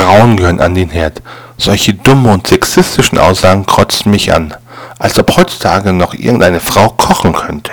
Frauen gehören an den Herd. Solche dumme und sexistischen Aussagen kotzen mich an. Als ob heutzutage noch irgendeine Frau kochen könnte.